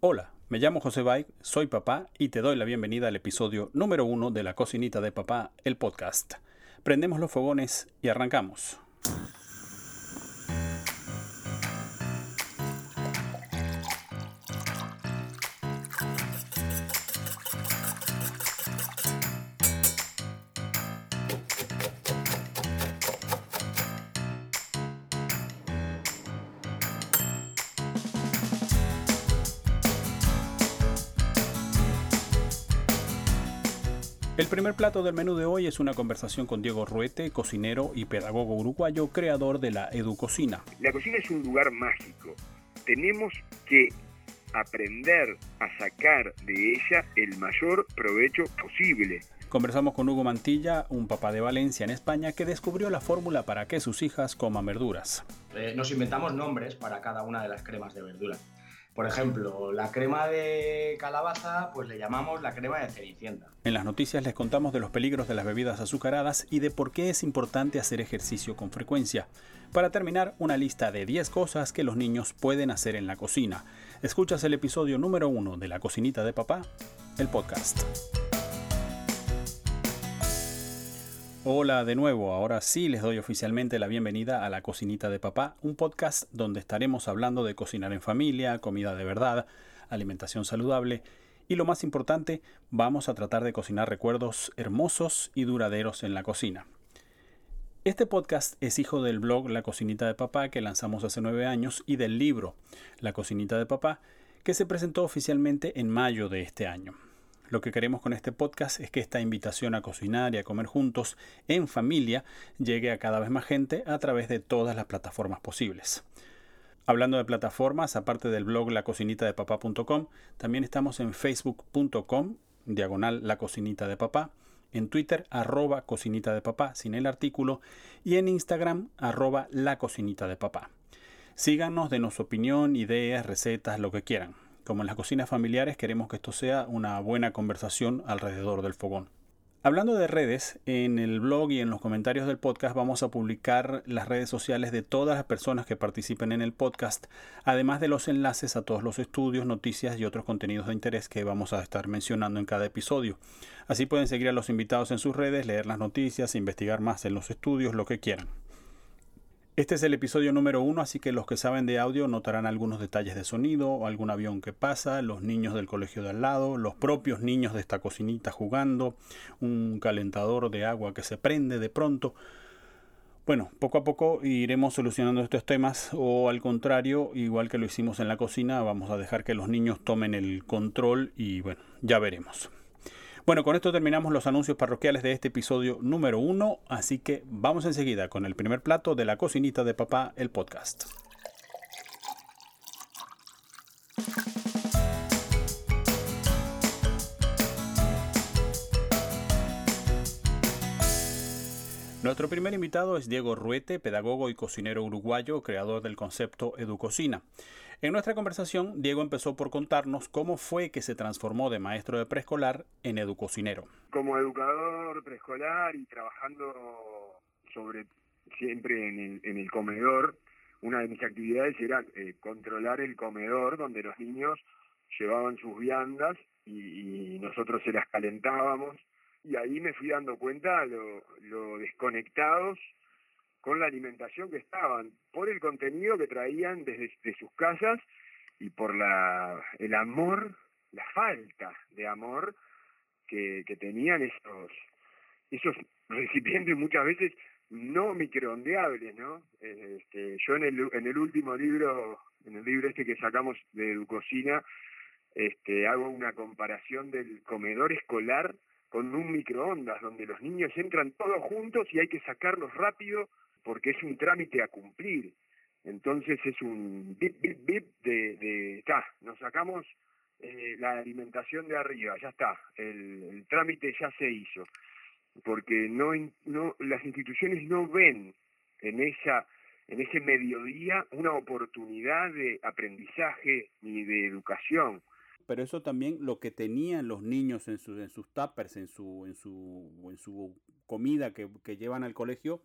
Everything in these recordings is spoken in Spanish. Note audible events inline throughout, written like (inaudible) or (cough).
Hola, me llamo José Bay, soy papá y te doy la bienvenida al episodio número uno de La Cocinita de Papá, el podcast. Prendemos los fogones y arrancamos. Primer plato del menú de hoy es una conversación con Diego Ruete, cocinero y pedagogo uruguayo, creador de la Educocina. La cocina es un lugar mágico. Tenemos que aprender a sacar de ella el mayor provecho posible. Conversamos con Hugo Mantilla, un papá de Valencia en España, que descubrió la fórmula para que sus hijas coman verduras. Eh, nos inventamos nombres para cada una de las cremas de verdura. Por ejemplo, la crema de calabaza, pues le llamamos la crema de cenicienta. En las noticias les contamos de los peligros de las bebidas azucaradas y de por qué es importante hacer ejercicio con frecuencia. Para terminar, una lista de 10 cosas que los niños pueden hacer en la cocina. Escuchas el episodio número 1 de La Cocinita de Papá, el podcast. Hola de nuevo, ahora sí les doy oficialmente la bienvenida a La Cocinita de Papá, un podcast donde estaremos hablando de cocinar en familia, comida de verdad, alimentación saludable y lo más importante, vamos a tratar de cocinar recuerdos hermosos y duraderos en la cocina. Este podcast es hijo del blog La Cocinita de Papá que lanzamos hace nueve años y del libro La Cocinita de Papá que se presentó oficialmente en mayo de este año. Lo que queremos con este podcast es que esta invitación a cocinar y a comer juntos en familia llegue a cada vez más gente a través de todas las plataformas posibles. Hablando de plataformas, aparte del blog lacocinitadepapá.com, también estamos en facebook.com, diagonal la cocinita de papá, en Twitter arroba cocinita de papá sin el artículo y en Instagram arroba la cocinita de papá. Síganos, denos opinión, ideas, recetas, lo que quieran. Como en las cocinas familiares queremos que esto sea una buena conversación alrededor del fogón. Hablando de redes, en el blog y en los comentarios del podcast vamos a publicar las redes sociales de todas las personas que participen en el podcast, además de los enlaces a todos los estudios, noticias y otros contenidos de interés que vamos a estar mencionando en cada episodio. Así pueden seguir a los invitados en sus redes, leer las noticias, investigar más en los estudios, lo que quieran. Este es el episodio número uno, así que los que saben de audio notarán algunos detalles de sonido, algún avión que pasa, los niños del colegio de al lado, los propios niños de esta cocinita jugando, un calentador de agua que se prende de pronto. Bueno, poco a poco iremos solucionando estos temas o al contrario, igual que lo hicimos en la cocina, vamos a dejar que los niños tomen el control y bueno, ya veremos. Bueno, con esto terminamos los anuncios parroquiales de este episodio número uno, así que vamos enseguida con el primer plato de la cocinita de papá, el podcast. Nuestro primer invitado es Diego Ruete, pedagogo y cocinero uruguayo, creador del concepto Educocina. En nuestra conversación, Diego empezó por contarnos cómo fue que se transformó de maestro de preescolar en educocinero. Como educador preescolar y trabajando sobre siempre en el, comedor, una de mis actividades era eh, controlar el comedor donde los niños llevaban sus viandas y nosotros se las calentábamos y ahí me fui dando cuenta lo, lo desconectados con la alimentación que estaban, por el contenido que traían desde sus casas y por la, el amor, la falta de amor que, que tenían esos, esos recipientes muchas veces no microondeables, ¿no? Este, yo en el, en el último libro, en el libro este que sacamos de Educocina, este, hago una comparación del comedor escolar con un microondas donde los niños entran todos juntos y hay que sacarlos rápido porque es un trámite a cumplir. Entonces es un bip, bip, bip de, de nos sacamos eh, la alimentación de arriba, ya está, el, el, trámite ya se hizo. Porque no, no, las instituciones no ven en esa en ese mediodía una oportunidad de aprendizaje ni de educación pero eso también lo que tenían los niños en, sus en sus tuppers, en su, en su, en su comida que, que, llevan al colegio,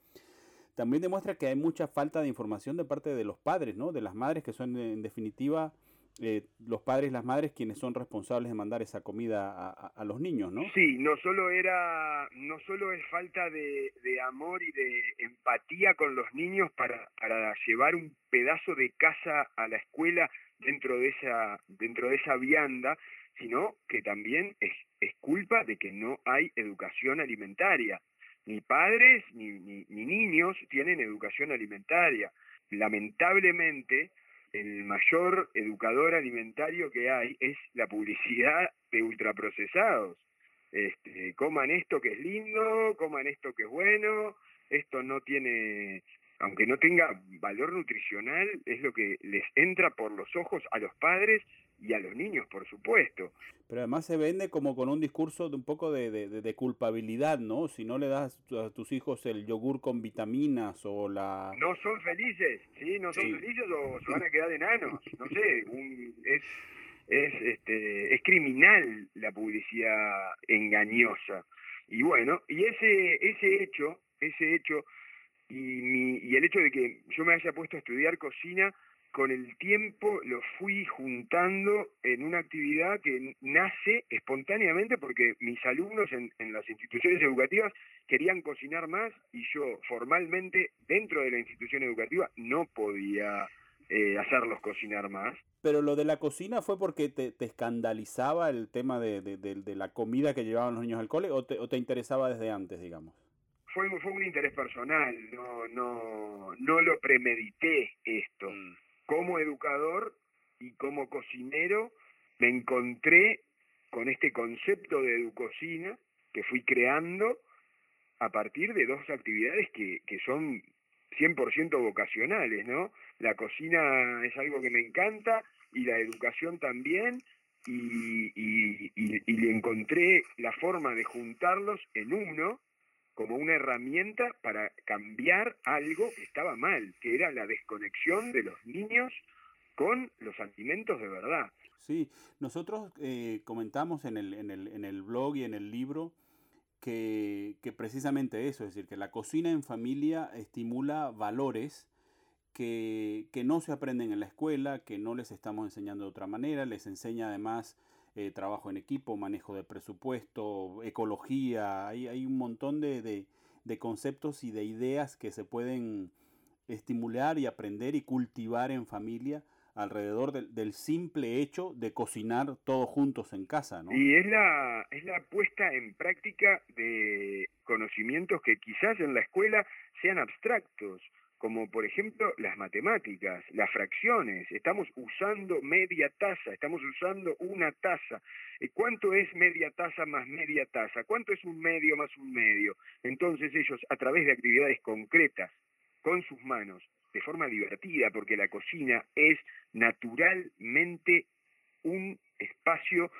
también demuestra que hay mucha falta de información de parte de los padres, ¿no? De las madres que son en definitiva eh, los padres y las madres quienes son responsables de mandar esa comida a, los niños, ¿no? Sí, no solo era, no solo es falta de, amor y de empatía con los niños para, para llevar un pedazo de casa a la escuela dentro de esa, dentro de esa vianda, sino que también es, es culpa de que no hay educación alimentaria. Ni padres ni, ni, ni niños tienen educación alimentaria. Lamentablemente, el mayor educador alimentario que hay es la publicidad de ultraprocesados. Este, coman esto que es lindo, coman esto que es bueno, esto no tiene, aunque no tenga valor nutricional, es lo que les entra por los ojos a los padres y a los niños, por supuesto. Pero además se vende como con un discurso de un poco de, de, culpabilidad, ¿no? Si no le das a tus hijos el yogur con vitaminas o la... No son felices, ¿sí? No son felices o se van a quedar enanos. No sé, es, es, este, es criminal la publicidad engañosa. Y bueno, y ese, ese hecho, ese hecho, y, mi, y el hecho de que yo me haya puesto a estudiar cocina, con el tiempo lo fui juntando en una actividad que nace espontáneamente porque mis alumnos en, las instituciones educativas querían cocinar más y yo formalmente dentro de la institución educativa no podía eh, hacerlos cocinar más. Pero lo de la cocina fue porque te, escandalizaba el tema de, la comida que llevaban los niños al cole o te, interesaba desde antes, digamos. Fue, fue un interés personal, no, no, no lo premedité esto. Mm como educador y como cocinero me encontré con este concepto de educocina que fui creando a partir de dos actividades que, que son 100% vocacionales, ¿no? La cocina es algo que me encanta y la educación también, y, y, y, le encontré la forma de juntarlos en uno como una herramienta para cambiar algo que estaba mal, que era la desconexión de los niños con los alimentos de verdad. Sí, nosotros eh, comentamos en el, en, el, en el blog y en el libro que, que, precisamente eso, es decir, que la cocina en familia estimula valores que, que no se aprenden en la escuela, que no les estamos enseñando de otra manera, les enseña además eh, trabajo en equipo, manejo de presupuesto, ecología, hay, hay un montón de, de, conceptos y de ideas que se pueden estimular y aprender y cultivar en familia alrededor del, simple hecho de cocinar todos juntos en casa, ¿no? Y es la, es la puesta en práctica de conocimientos que quizás en la escuela sean abstractos, como por ejemplo las matemáticas, las fracciones. Estamos usando media taza, estamos usando una taza. ¿Cuánto es media taza más media taza? ¿Cuánto es un medio más un medio? Entonces ellos, a través de actividades concretas, con sus manos, de forma divertida, porque la cocina es naturalmente un espacio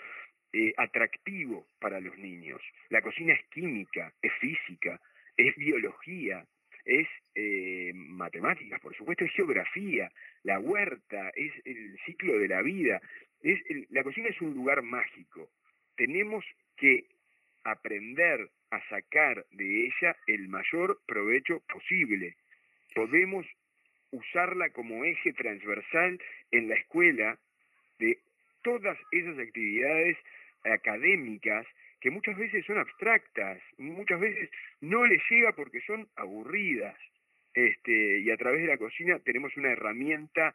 eh, atractivo para los niños. La cocina es química, es física, es biología, es eh, matemáticas, por supuesto, es geografía, la huerta, es el ciclo de la vida. Es la cocina es un lugar mágico. Tenemos que aprender a sacar de ella el mayor provecho posible. Podemos usarla como eje transversal en la escuela de todas esas actividades académicas que muchas veces son abstractas, muchas veces no les llega porque son aburridas. Este, y a través de la cocina tenemos una herramienta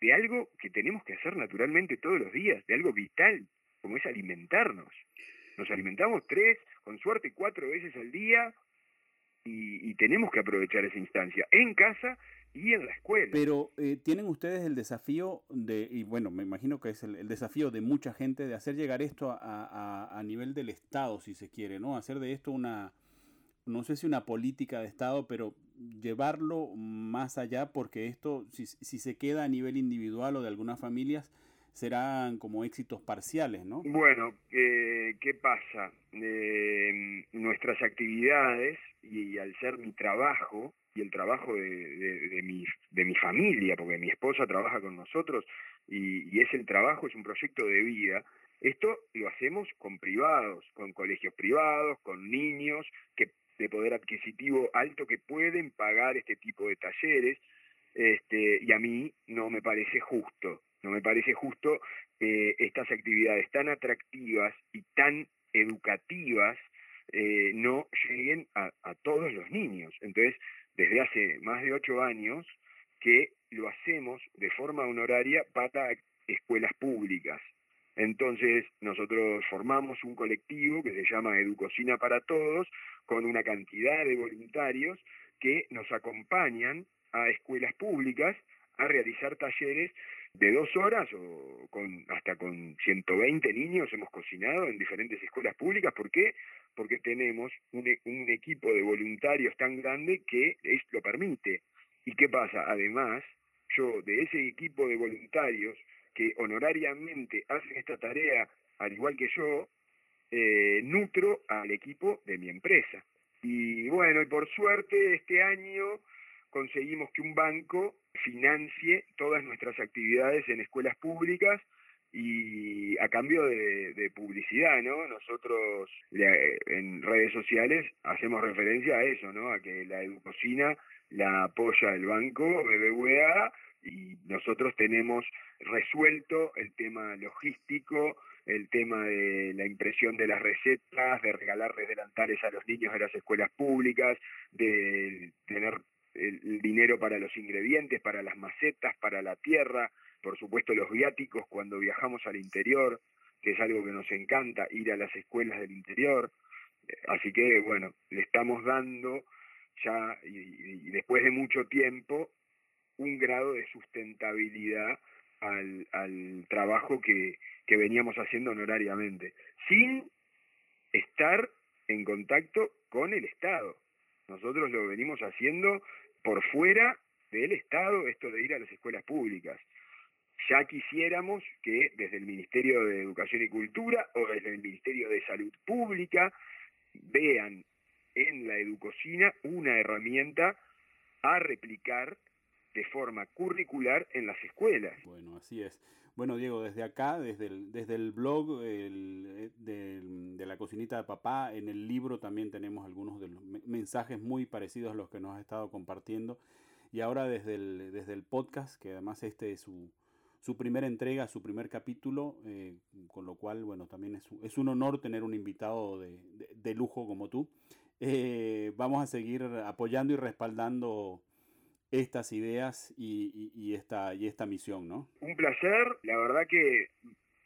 de algo que tenemos que hacer naturalmente todos los días, de algo vital, como es alimentarnos. Nos alimentamos tres, con suerte cuatro veces al día, y, tenemos que aprovechar esa instancia en casa y en la escuela. Pero eh, tienen ustedes el desafío de, y bueno, me imagino que es el, desafío de mucha gente, de hacer llegar esto a, a, nivel del Estado, si se quiere, ¿no? Hacer de esto una, no sé si una política de Estado, pero llevarlo más allá, porque esto, si, si se queda a nivel individual o de algunas familias, serán como éxitos parciales, ¿no? Bueno, eh, ¿qué pasa? Eh, nuestras actividades, y al ser mi trabajo, y el trabajo de, de, mi, de mi familia, porque mi esposa trabaja con nosotros y, y es el trabajo, es un proyecto de vida. Esto lo hacemos con privados, con colegios privados, con niños que de poder adquisitivo alto que pueden pagar este tipo de talleres, este, y a mí no me parece justo No me parece justo que estas actividades tan atractivas y tan educativas eh, no lleguen a, a todos los niños. Entonces, desde hace más de ocho años que lo hacemos de forma honoraria para escuelas públicas. Entonces, nosotros formamos un colectivo que se llama Educocina para Todos, con una cantidad de voluntarios que nos acompañan a escuelas públicas a realizar talleres de dos horas o con hasta con 120 niños hemos cocinado en diferentes escuelas públicas. ¿Por qué? Porque tenemos un, equipo de voluntarios tan grande que es, lo permite. ¿Y qué pasa? Además, yo de ese equipo de voluntarios que honorariamente hacen esta tarea, al igual que yo, eh, nutro al equipo de mi empresa. Y bueno, y por suerte este año conseguimos que un banco financie todas nuestras actividades en escuelas públicas y a cambio de, publicidad, ¿no? Nosotros en redes sociales hacemos referencia a eso, ¿no? A que la educocina la apoya el banco BBVA y nosotros tenemos resuelto el tema logístico, el tema de la impresión de las recetas, de regalarles delantales a los niños de las escuelas públicas, de tener el, dinero para los ingredientes, para las macetas, para la tierra, por supuesto los viáticos cuando viajamos al interior, que es algo que nos encanta, ir a las escuelas del interior. Así que, bueno, le estamos dando ya, y después de mucho tiempo, un grado de sustentabilidad al, trabajo que veníamos haciendo honorariamente, sin estar en contacto con el Estado. Nosotros lo venimos haciendo por fuera del Estado, esto de ir a las escuelas públicas. Ya quisiéramos que desde el Ministerio de Educación y Cultura o desde el Ministerio de Salud Pública vean en la educocina una herramienta a replicar de forma curricular en las escuelas. Bueno, así es. Bueno, Diego, desde acá, desde el, desde el blog eh, de, la cocinita de papá, en el libro también tenemos algunos de los mensajes muy parecidos a los que nos has estado compartiendo. Y ahora desde el, desde el podcast, que además este es su, su primera entrega, su primer capítulo, eh, con lo cual, bueno, también es, es, un honor tener un invitado de, de, lujo como tú. Eh, vamos a seguir apoyando y respaldando estas ideas y, esta, y esta misión, ¿no? Un placer, la verdad que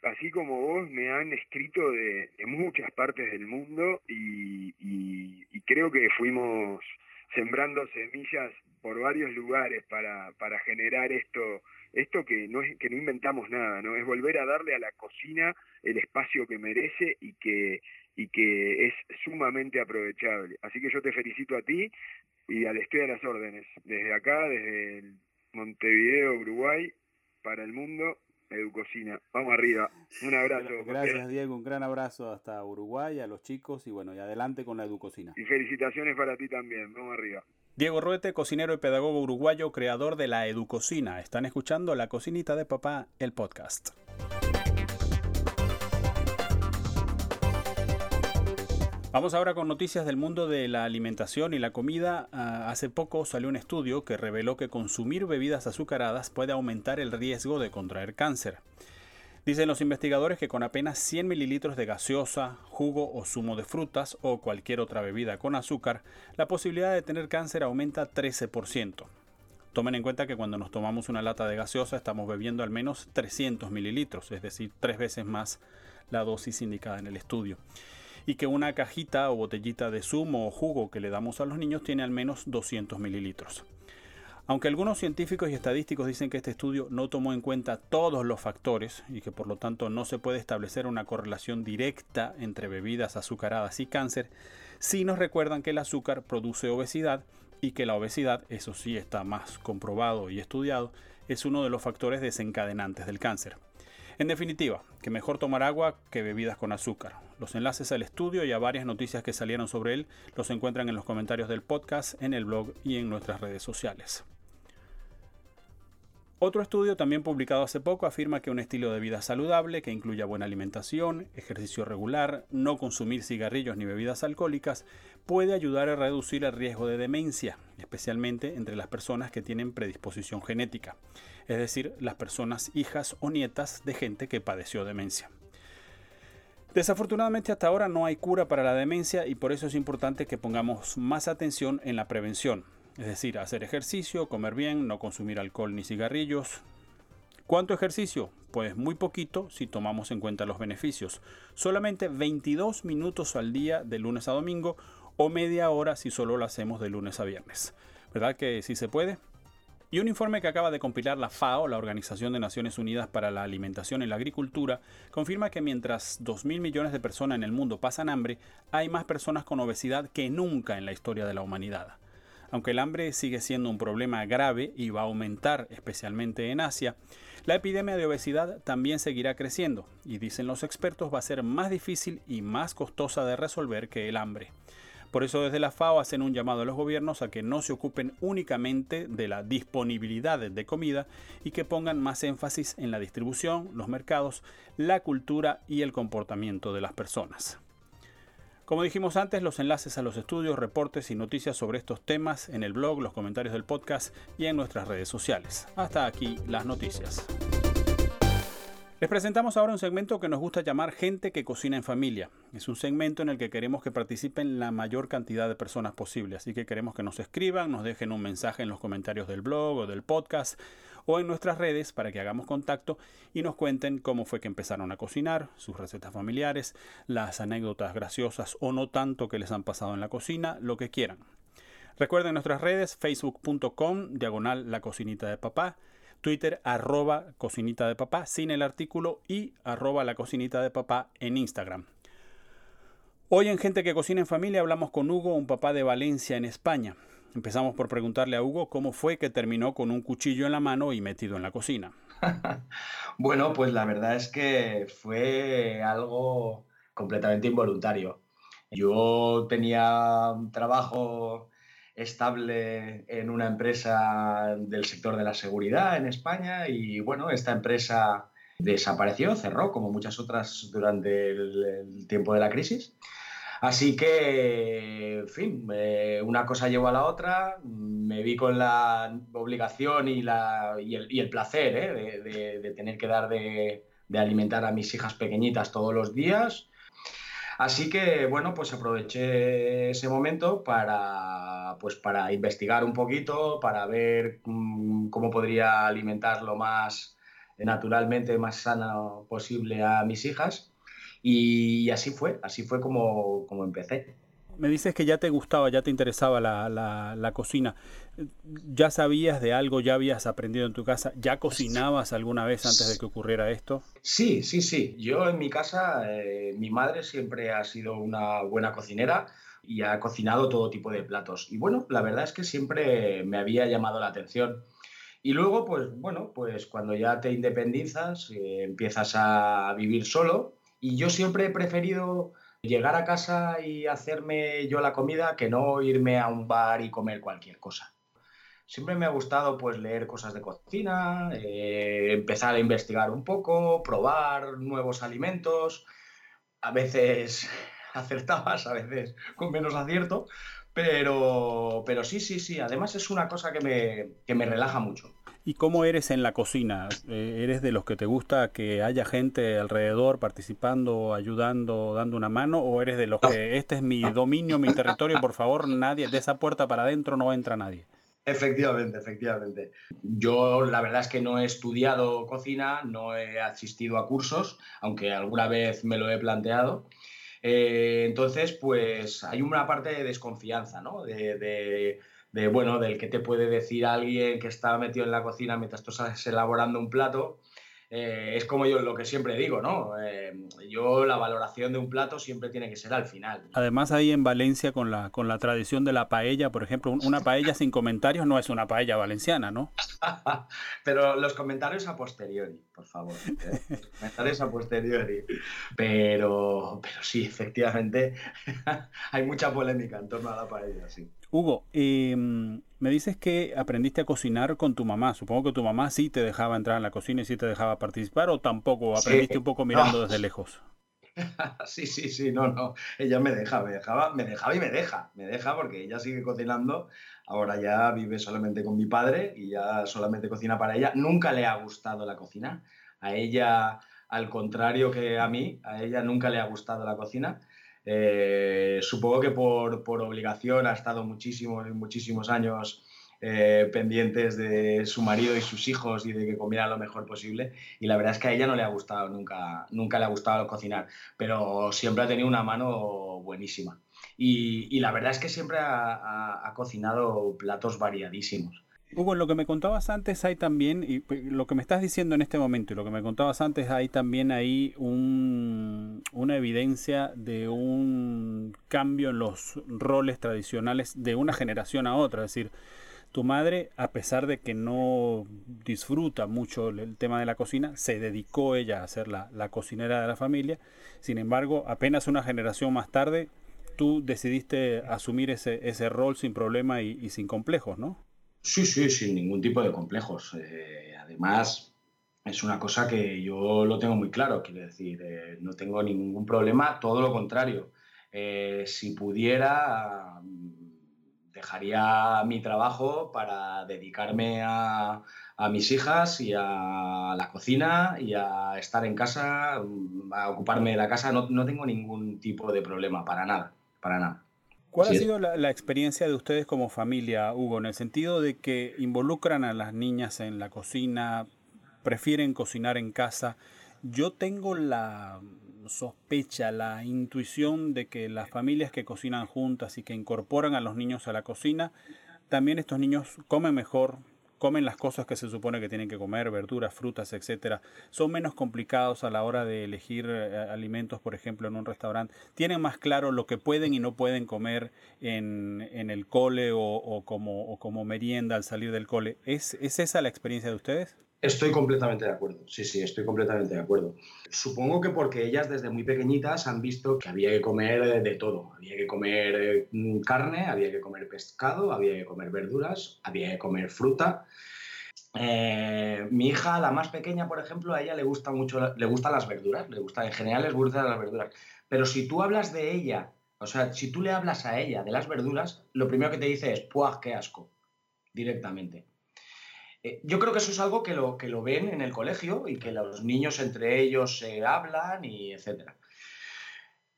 así como vos me han escrito de, muchas partes del mundo y, y, creo que fuimos sembrando semillas por varios lugares para, para generar esto esto que no es que no inventamos nada no es volver a darle a la cocina el espacio que merece y que y que es sumamente aprovechable. Así que yo te felicito a ti y al estoy a las órdenes, desde acá, desde Montevideo, Uruguay, para el mundo, Educocina. Vamos arriba. Un abrazo. Gracias, Diego. Un gran abrazo hasta Uruguay, a los chicos y bueno, y adelante con la Educocina. Y felicitaciones para ti también. Vamos arriba. Diego Ruete, cocinero y pedagogo uruguayo, creador de la Educocina. Están escuchando La Cocinita de Papá, el podcast. Vamos ahora con noticias del mundo de la alimentación y la comida. Ah, hace poco salió un estudio que reveló que consumir bebidas azucaradas puede aumentar el riesgo de contraer cáncer. Dicen los investigadores que con apenas 100 mililitros de gaseosa, jugo o zumo de frutas o cualquier otra bebida con azúcar, la posibilidad de tener cáncer aumenta 13%. Tomen en cuenta que cuando nos tomamos una lata de gaseosa estamos bebiendo al menos 300 mililitros, es decir, tres veces más la dosis indicada en el estudio y que una cajita o botellita de zumo o jugo que le damos a los niños tiene al menos 200 mililitros. Aunque algunos científicos y estadísticos dicen que este estudio no tomó en cuenta todos los factores y que por lo tanto no se puede establecer una correlación directa entre bebidas azucaradas y cáncer, sí nos recuerdan que el azúcar produce obesidad y que la obesidad, eso sí está más comprobado y estudiado, es uno de los factores desencadenantes del cáncer. En definitiva, que mejor tomar agua que bebidas con azúcar. Los enlaces al estudio y a varias noticias que salieron sobre él los encuentran en los comentarios del podcast, en el blog y en nuestras redes sociales. Otro estudio también publicado hace poco afirma que un estilo de vida saludable que incluya buena alimentación, ejercicio regular, no consumir cigarrillos ni bebidas alcohólicas puede ayudar a reducir el riesgo de demencia, especialmente entre las personas que tienen predisposición genética. Es decir, las personas hijas o nietas de gente que padeció demencia. Desafortunadamente hasta ahora no hay cura para la demencia y por eso es importante que pongamos más atención en la prevención, es decir, hacer ejercicio, comer bien, no consumir alcohol ni cigarrillos. ¿Cuánto ejercicio? Pues muy poquito si tomamos en cuenta los beneficios. Solamente 22 minutos al día de lunes a domingo o media hora si solo lo hacemos de lunes a viernes. ¿Verdad que sí se puede? Y un informe que acaba de compilar la FAO, la Organización de Naciones Unidas para la Alimentación y la Agricultura, confirma que mientras 2.000 millones de personas en el mundo pasan hambre, hay más personas con obesidad que nunca en la historia de la humanidad. Aunque el hambre sigue siendo un problema grave y va a aumentar especialmente en Asia, la epidemia de obesidad también seguirá creciendo y dicen los expertos va a ser más difícil y más costosa de resolver que el hambre. Por eso desde la FAO hacen un llamado a los gobiernos a que no se ocupen únicamente de la disponibilidad de comida y que pongan más énfasis en la distribución, los mercados, la cultura y el comportamiento de las personas. Como dijimos antes, los enlaces a los estudios, reportes y noticias sobre estos temas en el blog, los comentarios del podcast y en nuestras redes sociales. Hasta aquí las noticias. Les presentamos ahora un segmento que nos gusta llamar Gente que cocina en familia. Es un segmento en el que queremos que participen la mayor cantidad de personas posible, así que queremos que nos escriban, nos dejen un mensaje en los comentarios del blog o del podcast o en nuestras redes para que hagamos contacto y nos cuenten cómo fue que empezaron a cocinar, sus recetas familiares, las anécdotas graciosas o no tanto que les han pasado en la cocina, lo que quieran. Recuerden nuestras redes facebook.com diagonal la cocinita de papá Twitter arroba cocinita de papá sin el artículo y arroba la cocinita de papá en Instagram. Hoy en Gente que Cocina en Familia hablamos con Hugo, un papá de Valencia en España. Empezamos por preguntarle a Hugo cómo fue que terminó con un cuchillo en la mano y metido en la cocina. (laughs) bueno, pues la verdad es que fue algo completamente involuntario. Yo tenía un trabajo estable en una empresa del sector de la seguridad en España y bueno, esta empresa desapareció, cerró como muchas otras durante el, tiempo de la crisis. Así que, en fin, una cosa llevó a la otra, me vi con la obligación y, la, y, el, placer ¿eh? de, tener que dar de, de alimentar a mis hijas pequeñitas todos los días Así que, bueno, pues aproveché ese momento para, pues para investigar un poquito, para ver mm, cómo podría alimentar lo más naturalmente, más sano posible a mis hijas. Y así fue, así fue como, como empecé me dices que ya te gustaba, ya te interesaba la, la, cocina. ¿Ya sabías de algo, ya habías aprendido en tu casa? ¿Ya cocinabas alguna vez antes de que ocurriera esto? Sí, sí, sí. Yo en mi casa, eh, mi madre siempre ha sido una buena cocinera y ha cocinado todo tipo de platos. Y bueno, la verdad es que siempre me había llamado la atención. Y luego, pues bueno, pues cuando ya te independizas, eh, empiezas a vivir solo. Y yo siempre he preferido llegar a casa y hacerme yo la comida que no irme a un bar y comer cualquier cosa. Siempre me ha gustado pues leer cosas de cocina, eh, empezar a investigar un poco, probar nuevos alimentos. A veces acertabas, a veces con menos acierto, pero, pero sí, sí, sí. Además es una cosa que me, que me relaja mucho. ¿Y cómo eres en la cocina? Eh, ¿Eres de los que te gusta que haya gente alrededor participando, ayudando, dando una mano? ¿O eres de los que este es mi dominio, mi (laughs) territorio, por favor, nadie, de esa puerta para adentro no entra nadie? Efectivamente, efectivamente. Yo la verdad es que no he estudiado cocina, no he asistido a cursos, aunque alguna vez me lo he planteado. Eh, entonces, pues hay una parte de desconfianza, ¿no? de de, bueno, del que te puede decir alguien que está metido en la cocina mientras tú estás elaborando un plato eh, es como yo lo que siempre digo, ¿no? Eh, yo la valoración de un plato siempre tiene que ser al final. Además ahí en Valencia con la, con la tradición de la paella, por ejemplo, una paella sin comentarios no es una paella valenciana, ¿no? (laughs) Pero los comentarios a posteriori, por favor. ¿eh? Los (laughs) comentarios a posteriori. Pero, pero sí, efectivamente, (laughs) hay mucha polémica en torno a la paella, sí. Hugo, em, me dices que aprendiste a cocinar con tu mamá. Supongo que tu mamá sí te dejaba entrar en la cocina y sí te dejaba participar o tampoco aprendiste un poco mirando desde lejos. (laughs) sí, sí, sí, no, no. Ella me deja, me dejaba, me dejaba y me deja. Me deja porque ella sigue cocinando. Ahora ya vive solamente con mi padre y ya solamente cocina para ella. Nunca le ha gustado la cocina. A ella, al contrario que a mí, a ella nunca le ha gustado la cocina. Eh, supongo que por, por, obligación ha estado muchísimos, muchísimos años eh, pendientes de su marido y sus hijos y de que comiera lo mejor posible. Y la verdad es que a ella no le ha gustado nunca, nunca le ha gustado cocinar, pero siempre ha tenido una mano buenísima. Y, la verdad es que siempre ha, cocinado platos variadísimos. Hugo, en lo que me contabas antes hay también, y lo que me estás diciendo en este momento y lo que me contabas antes, hay también ahí un, una evidencia de un cambio en los roles tradicionales de una generación a otra. Es decir, tu madre, a pesar de que no disfruta mucho el tema de la cocina, se dedicó ella a ser la, cocinera de la familia. Sin embargo, apenas una generación más tarde, tú decidiste asumir ese, ese rol sin problema y, sin complejos, ¿no? Sí, sí, sin ningún tipo de complejos. Eh, además, es una cosa que yo lo tengo muy claro, quiero decir, eh, no tengo ningún problema, todo lo contrario. Eh, si pudiera, dejaría mi trabajo para dedicarme a, mis hijas y a la cocina y a estar en casa, a ocuparme de la casa. No, tengo ningún tipo de problema, para nada, para nada. ¿Cuál ha sido la, experiencia de ustedes como familia, Hugo, en el sentido de que involucran a las niñas en la cocina, prefieren cocinar en casa? Yo tengo la, sospecha, la intuición de que las familias que cocinan juntas y que incorporan a los niños a la cocina, también estos niños comen mejor, comen las cosas que se supone que tienen que comer, verduras, frutas, etcétera, son menos complicados a la hora de elegir eh, alimentos, por ejemplo, en un restaurante, tienen más claro lo que pueden y no pueden comer en, el cole o, como, o como merienda al salir del cole. ¿Es, ¿Es esa la experiencia de ustedes? Estoy completamente de acuerdo, sí, sí, estoy completamente de acuerdo. Supongo que porque ellas desde muy pequeñitas han visto que había que comer de todo. Había que comer mm, carne, había que comer pescado, había que comer verduras, había que comer fruta. Eh, mi hija, la más pequeña, por ejemplo, a ella le gusta mucho, le gustan las verduras, le gusta, en general les gustan las verduras. Pero si tú hablas de ella, o sea, si tú le hablas a ella de las verduras, lo primero que te dice es, ¡puah, qué asco! Directamente. Eh, yo creo que eso es algo que lo, que lo ven en el colegio y que los niños entre ellos se hablan y etcétera.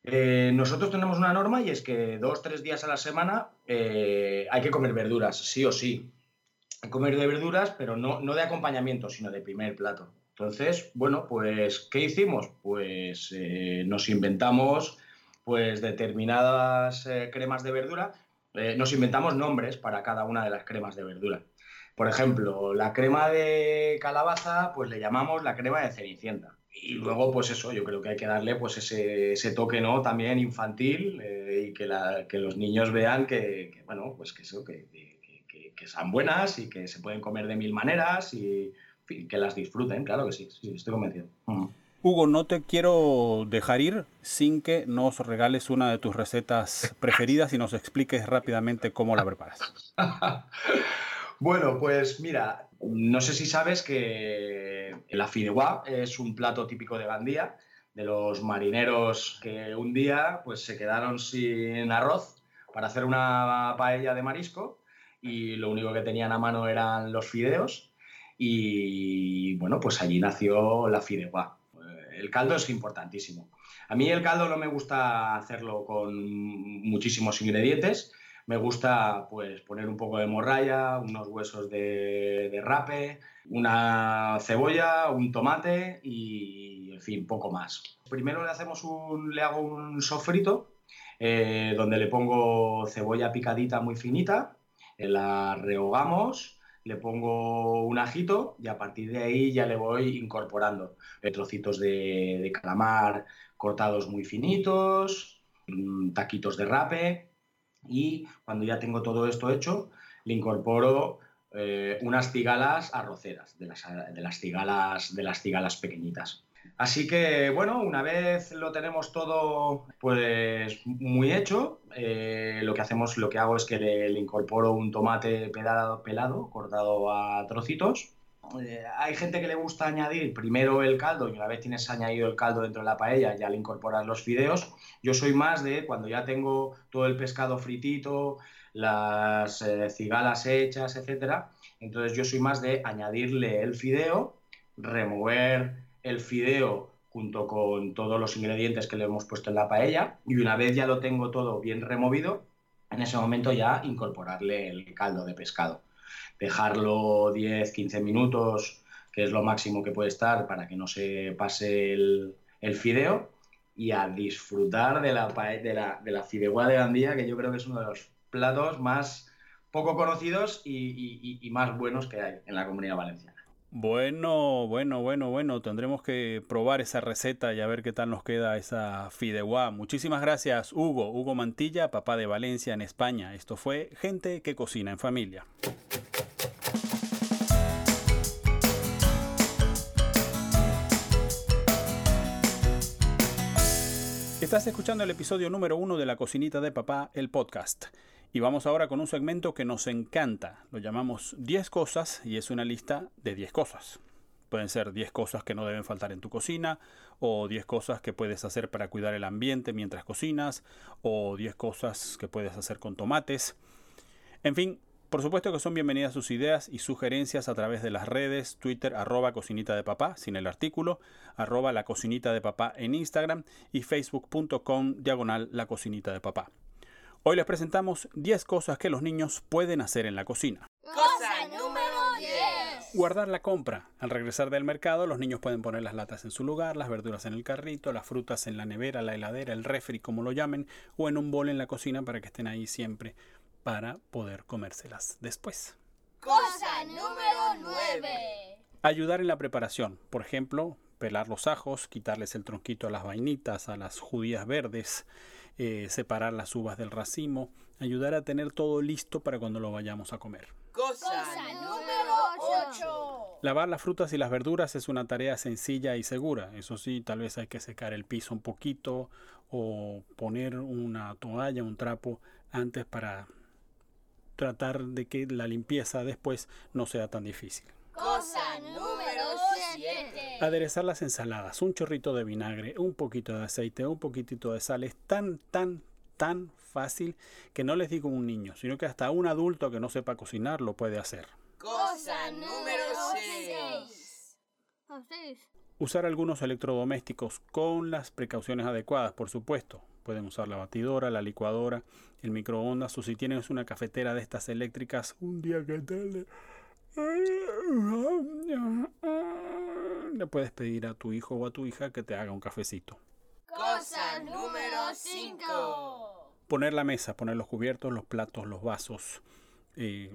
Eh, nosotros tenemos una norma y es que dos, tres días a la semana eh, hay que comer verduras, sí o sí. Hay comer de verduras, pero no, no de acompañamiento, sino de primer plato. Entonces, bueno, pues, ¿qué hicimos? Pues nos inventamos pues determinadas cremas de verdura, nos inventamos nombres para cada una de las cremas de verdura. Por ejemplo, la crema de calabaza, pues le llamamos la crema de cenicienta. Y luego, pues eso, yo creo que hay que darle pues ese, toque, ¿no? También infantil eh, y que, que, los niños vean que, bueno, pues que eso, que, que, sean buenas y que se pueden comer de mil maneras y que las disfruten, claro que sí, sí, estoy convencido. Hugo, no te quiero dejar ir sin que nos regales una de tus recetas preferidas y nos expliques rápidamente cómo la preparas. (laughs) Bueno, pues mira, no sé si sabes que la fideuá es un plato típico de Gandía, de los marineros que un día pues, se quedaron sin arroz para hacer una paella de marisco y lo único que tenían a mano eran los fideos y bueno, pues allí nació la fideuá. El caldo es importantísimo. A mí el caldo no me gusta hacerlo con muchísimos ingredientos, me gusta pues poner un poco de morralla, unos huesos de, rape, una cebolla, un tomate y, en fin, poco más. Primero le, hacemos un, le hago un sofrito eh, donde le pongo cebolla picadita muy finita, eh, la rehogamos, le pongo un ajito y a partir de ahí ya le voy incorporando trocitos de, de calamar cortados muy finitos, mm, taquitos de rape y cuando ya tengo todo esto hecho, le incorporo eh, unas cigalas arroceras, de las, de, las cigalas, de las pequeñitas. Así que, bueno, una vez lo tenemos todo pues muy hecho, eh, lo que hacemos, lo que hago es que le, incorporo un tomate pelado, pelado, cortado a trocitos, eh, hay gente que le gusta añadir primero el caldo y una vez tienes añadido el caldo dentro de la paella ya le incorporas los fideos. Yo soy más de cuando ya tengo todo el pescado fritito, las eh, cigalas hechas, etcétera. Entonces yo soy más de añadirle el fideo, remover el fideo junto con todos los ingredientes que le hemos puesto en la paella y una vez ya lo tengo todo bien removido, en ese momento ya incorporarle el caldo de pescado. Dejarlo 10-15 minutos, que es lo máximo que puede estar para que no se pase el, fideo y a disfrutar de la, de la, de la fideuá de Gandía, que yo creo que es uno de los platos más poco conocidos y más buenos que hay en la comunidad valenciana. Bueno, bueno, bueno, bueno, tendremos que probar esa receta y a ver qué tal nos queda esa fideuá. Muchísimas gracias, Hugo, Hugo Mantilla, papá de Valencia en España. Esto fue Gente que cocina en familia. Estás escuchando el episodio número uno de La Cocinita de Papá, el podcast. Y vamos ahora con un segmento que nos encanta. Lo llamamos 10 cosas y es una lista de 10 cosas. Pueden ser 10 cosas que no deben faltar en tu cocina, o 10 cosas que puedes hacer para cuidar el ambiente mientras cocinas, o 10 cosas que puedes hacer con tomates. En fin, por supuesto que son bienvenidas sus ideas y sugerencias a través de las redes, Twitter, arroba cocinita de papá, sin el artículo, arroba la cocinita de papá en Instagram y facebook.com diagonal la cocinita de papá. Hoy les presentamos 10 cosas que los niños pueden hacer en la cocina. Cosa número 10. Guardar la compra. Al regresar del mercado, los niños pueden poner las latas en su lugar, las verduras en el carrito, las frutas en la nevera, la heladera, el refri, como lo llamen, o en un bol en la cocina para que estén ahí siempre para poder comérselas después. Cosa número 9. Ayudar en la preparación. Por ejemplo, pelar los ajos, quitarles el tronquito a las vainitas, a las judías verdes, eh, separar las uvas del racimo, ayudar a tener todo listo para cuando lo vayamos a comer. Cosa, número 8. Lavar las frutas y las verduras es una tarea sencilla y segura. Eso sí, tal vez hay que secar el piso un poquito o poner una toalla, un trapo antes para tratar de que la limpieza después no sea tan difícil. Cosa número 7. Aderezar las ensaladas, un chorrito de vinagre, un poquito de aceite, un poquitito de sal, es tan, tan, tan fácil que no les digo un niño, sino que hasta un adulto que no sepa cocinar lo puede hacer. Cosa número 6. Usar algunos electrodomésticos con las precauciones adecuadas, por supuesto. Pueden usar la batidora, la licuadora, el microondas o si tienes una cafetera de estas eléctricas, un día que te le puedes pedir a tu hijo o a tu hija que te haga un cafecito. Cosa número 5. Poner la mesa, poner los cubiertos, los platos, los vasos, eh,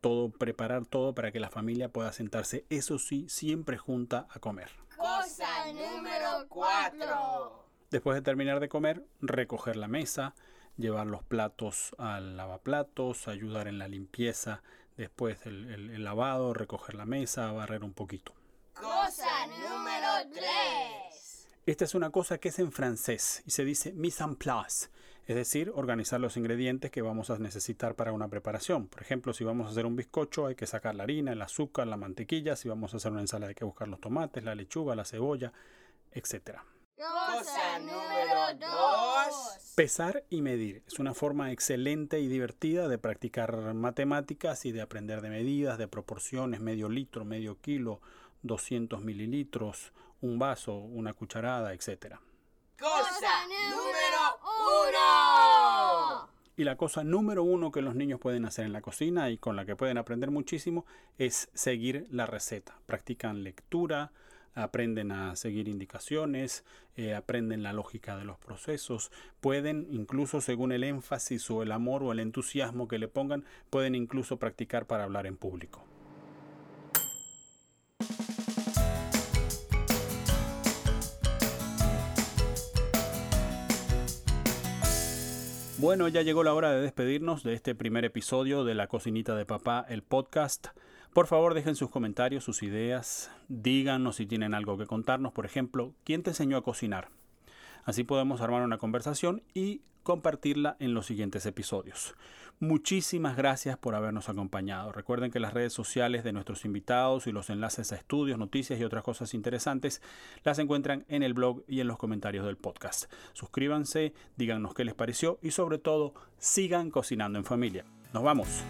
todo, preparar todo para que la familia pueda sentarse, eso sí, siempre junta a comer. Cosa número 4. Después de terminar de comer, recoger la mesa, llevar los platos al lavaplatos, ayudar en la limpieza, después el, lavado, recoger la mesa, barrer un poquito. Cosa número 3. Esta es una cosa que es en francés y se dice mise en place, es decir, organizar los ingredientes que vamos a necesitar para una preparación. Por ejemplo, si vamos a hacer un bizcocho hay que sacar la harina, el azúcar, la mantequilla, si vamos a hacer una ensalada hay que buscar los tomates, la lechuga, la cebolla, etcétera. Cosa número 2. Pesar y medir es una forma excelente y divertida de practicar matemáticas y de aprender de medidas, de proporciones, medio litro, medio kilo, 200 mililitros, un vaso, una cucharada, etc. Cosa número 1. Y la cosa número uno que los niños pueden hacer en la cocina y con la que pueden aprender muchísimo es seguir la receta. Practican lectura, aprenden a seguir indicaciones, eh, aprenden la lógica de los procesos, pueden incluso según el énfasis o el amor o el entusiasmo que le pongan, pueden incluso practicar para hablar en público. Bueno, ya llegó la hora de despedirnos de este primer episodio de La Cocinita de Papá, el podcast. Por favor, dejen sus comentarios, sus ideas, díganos si tienen algo que contarnos. Por ejemplo, ¿quién te enseñó a cocinar? Así podemos armar una conversación y compartirla en los siguientes episodios. Muchísimas gracias por habernos acompañado. Recuerden que las redes sociales de nuestros invitados y los enlaces a estudios, noticias y otras cosas interesantes las encuentran en el blog y en los comentarios del podcast. Suscríbanse, díganos qué les pareció y sobre todo sigan cocinando en familia. Nos vamos.